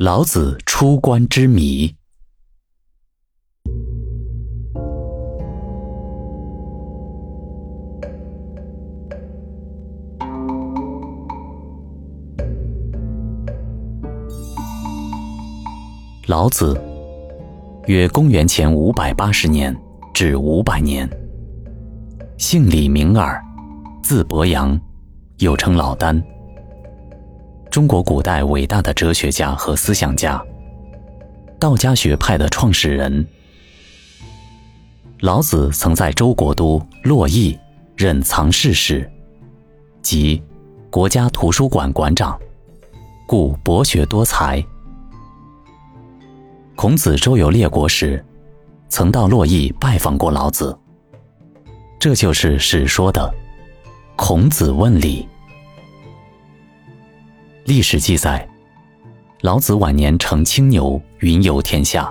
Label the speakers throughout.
Speaker 1: 老子出关之谜。老子，约公元前五百八十年至五百年，姓李，名耳，字伯阳，又称老聃。中国古代伟大的哲学家和思想家，道家学派的创始人。老子曾在周国都洛邑任藏室使，即国家图书馆馆长，故博学多才。孔子周游列国时，曾到洛邑拜访过老子，这就是史说的“孔子问礼”。历史记载，老子晚年乘青牛云游天下，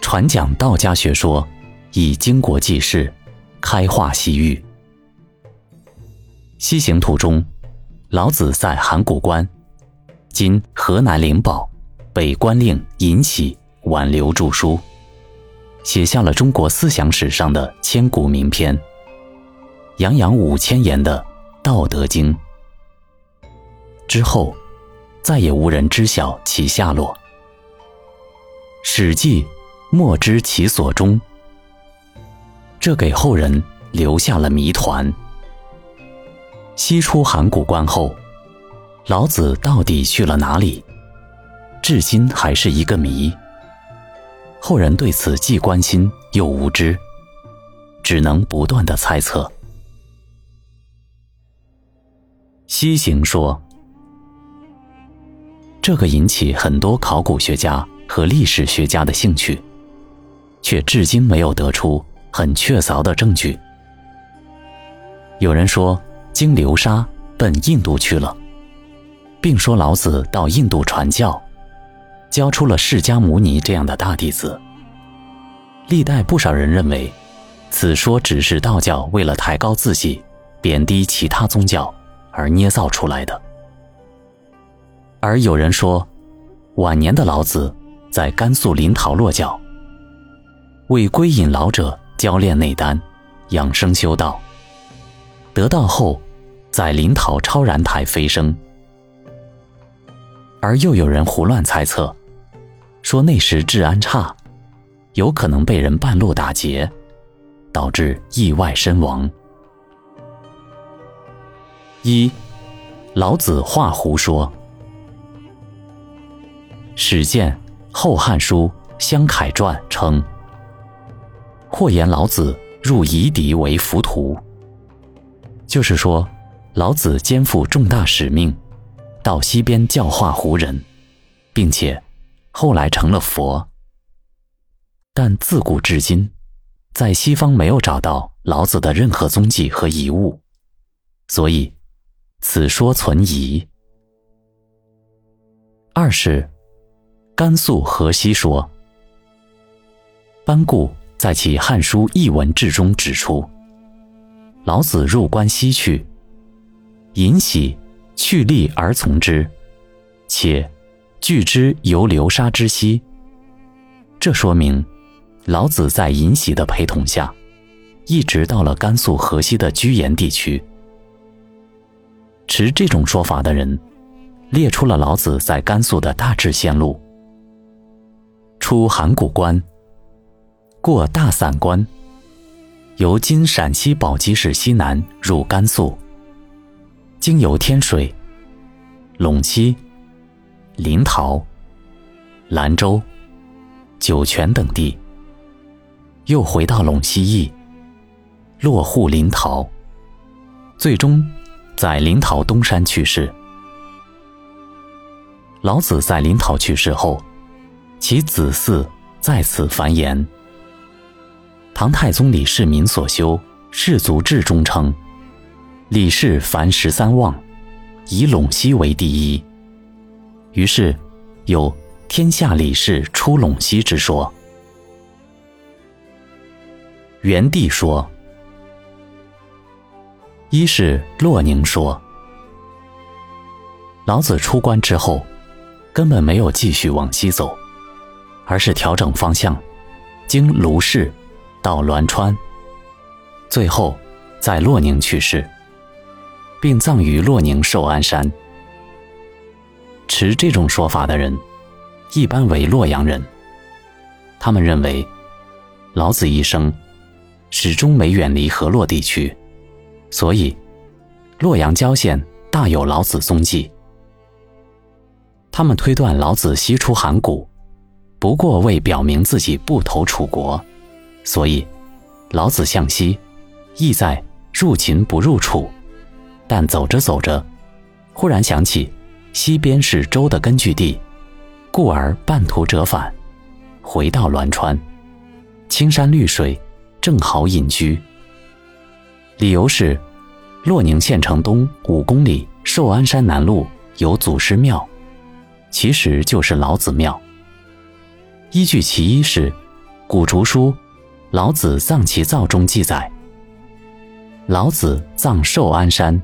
Speaker 1: 传讲道家学说，以经国济世，开化西域。西行途中，老子在函谷关（今河南灵宝）被官令尹喜挽留著书，写下了中国思想史上的千古名篇，洋洋五千言的《道德经》。之后，再也无人知晓其下落。《史记》莫知其所终，这给后人留下了谜团。西出函谷关后，老子到底去了哪里？至今还是一个谜。后人对此既关心又无知，只能不断的猜测。西行说。这个引起很多考古学家和历史学家的兴趣，却至今没有得出很确凿的证据。有人说经流沙奔印度去了，并说老子到印度传教，教出了释迦牟尼这样的大弟子。历代不少人认为，此说只是道教为了抬高自己、贬低其他宗教而捏造出来的。而有人说，晚年的老子在甘肃临洮落脚，为归隐老者教练内丹，养生修道。得道后，在临洮超然台飞升。而又有人胡乱猜测，说那时治安差，有可能被人半路打劫，导致意外身亡。一，老子画胡说。史见《后汉书·湘凯传》称：“或言老子入夷狄为浮屠。”就是说，老子肩负重大使命，到西边教化胡人，并且后来成了佛。但自古至今，在西方没有找到老子的任何踪迹和遗物，所以此说存疑。二是。甘肃河西说，班固在其《汉书艺文志》中指出，老子入关西去，尹喜去力而从之，且拒之游流沙之西。这说明，老子在尹喜的陪同下，一直到了甘肃河西的居延地区。持这种说法的人，列出了老子在甘肃的大致线路。出函谷关，过大散关，由今陕西宝鸡市西南入甘肃，经由天水、陇西、临洮、兰州、酒泉等地，又回到陇西邑，落户临洮，最终在临洮东山去世。老子在临洮去世后。其子嗣在此繁衍。唐太宗李世民所修《世族志》中称：“李氏凡十三望，以陇西为第一。”于是有“天下李氏出陇西”之说。元帝说：“一是洛宁说，老子出关之后，根本没有继续往西走，而是调整方向，经卢氏到栾川，最后在洛宁去世，并葬于洛宁寿安山。持这种说法的人，一般为洛阳人。他们认为，老子一生始终没远离河洛地区，所以洛阳郊县大有老子踪迹。他们推断老子西出函谷，不过为表明自己不投楚国，所以老子向西，意在入秦不入楚。但走着走着，忽然想起西边是周的根据地，故而半途折返。回到栾川，青山绿水，正好隐居。理由是，洛宁县城东五公里寿安山南麓有祖师庙，其实就是老子庙。依据其一是《古竹书·老子藏其造》中记载，老子葬寿安山，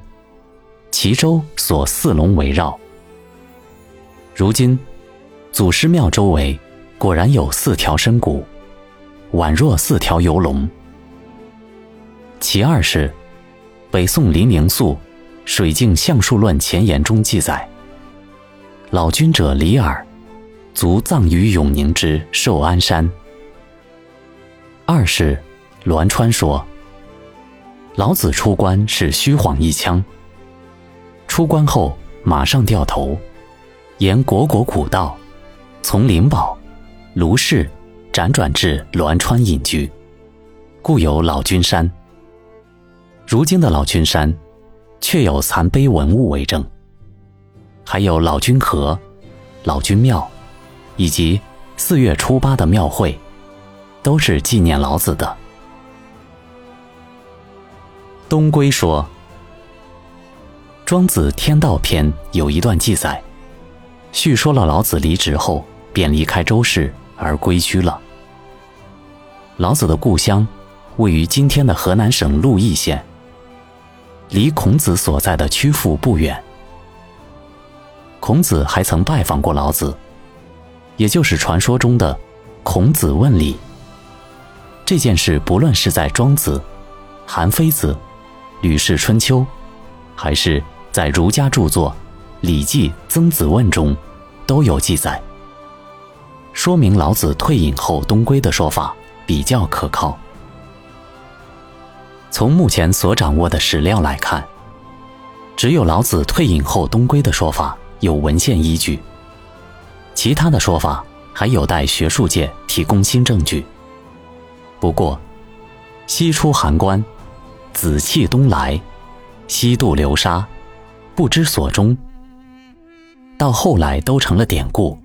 Speaker 1: 其周所四龙围绕。如今，祖师庙周围。果然有四条深谷，宛若四条游龙。其二是，北宋林宁素《水镜相术论前言》中记载：老君者李耳，卒葬于永宁之寿安山。二是，栾川说，老子出关是虚晃一枪，出关后马上掉头，沿国国古道，从灵宝。卢氏辗转至栾川隐居，故有老君山。如今的老君山，确有残碑文物为证，还有老君河、老君庙，以及四月初八的庙会，都是纪念老子的。东归说，《庄子·天道篇》有一段记载，叙说了老子离职后便离开周氏。而归居了。老子的故乡位于今天的河南省鹿邑县，离孔子所在的曲阜不远。孔子还曾拜访过老子，也就是传说中的“孔子问礼”。这件事不论是在《庄子》《韩非子》《吕氏春秋》，还是在儒家著作《礼记·曾子问》中，都有记载。说明老子退隐后东归的说法比较可靠。从目前所掌握的史料来看，只有老子退隐后东归的说法有文献依据，其他的说法还有待学术界提供新证据。不过，西出函关，紫气东来，西渡流沙，不知所终，到后来都成了典故。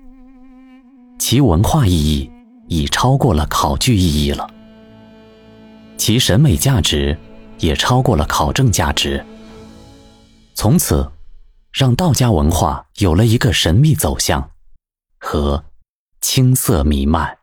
Speaker 1: 其文化意义已超过了考据意义了，其审美价值也超过了考证价值。从此，让道家文化有了一个神秘走向和青色弥漫。